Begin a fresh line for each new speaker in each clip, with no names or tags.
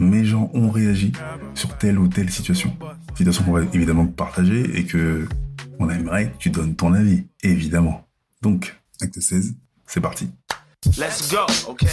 mes gens ont réagi sur telle ou telle situation. Situation qu'on va évidemment partager et que on aimerait que tu donnes ton avis, évidemment. Donc, acte 16, c'est parti.
Let's go, okay?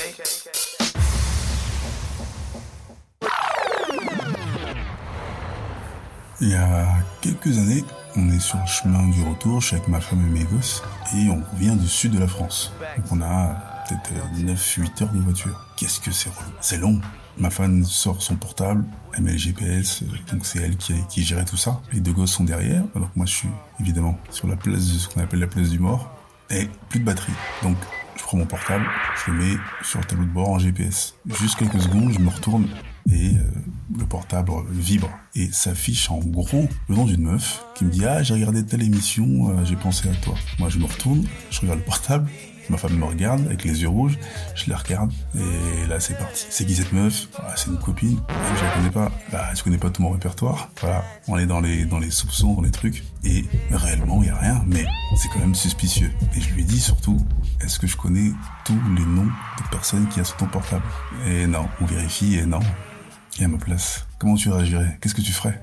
Il y a quelques années, on est sur le chemin du retour, je suis avec ma femme et mes gosses, et on vient du sud de la France. Donc on a peut-être 9-8 heures de voiture. Qu'est-ce que c'est relou C'est long. Ma femme sort son portable, elle met le GPS, euh, donc c'est elle qui, qui gérait tout ça. Les deux gosses sont derrière, alors que moi je suis évidemment sur la place de ce qu'on appelle la place du mort, et plus de batterie. Donc je prends mon portable, je le mets sur le tableau de bord en GPS. Juste quelques secondes, je me retourne et euh, le portable vibre et s'affiche en gros le nom d'une meuf qui me dit ah j'ai regardé telle émission, euh, j'ai pensé à toi. Moi je me retourne, je regarde le portable, ma femme me regarde avec les yeux rouges, je la regarde et là c'est parti. C'est qui cette meuf? Ah, C'est une copine. Ah, je la connais pas. Bah tu connais pas tout mon répertoire. Voilà, on est dans les dans les soupçons, dans les trucs et réellement il y a rien, mais c'est quand même suspicieux. Et je lui dis surtout est-ce que je connais tous les noms de personnes qui a sur ton portable? Et non, on vérifie et non. Et à ma place, comment tu réagirais? Qu'est-ce que tu ferais?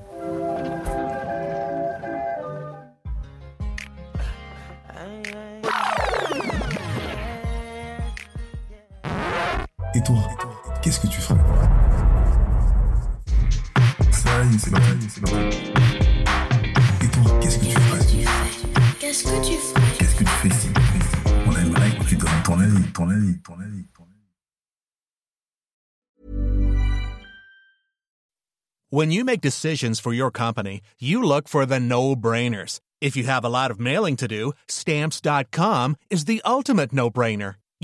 Et toi, qu'est-ce que tu ferais Ça y est, c'est parti, c'est parti. Et toi, qu'est-ce que tu ferais
Qu'est-ce que tu fais
Qu'est-ce que tu fais ici On aimerait que tu donnes ton avis, ton avis, ton avis, ton avis.
When you make decisions for your company, you look for the no-brainers. If you have a lot of mailing to do, stamps.com is the ultimate no-brainer.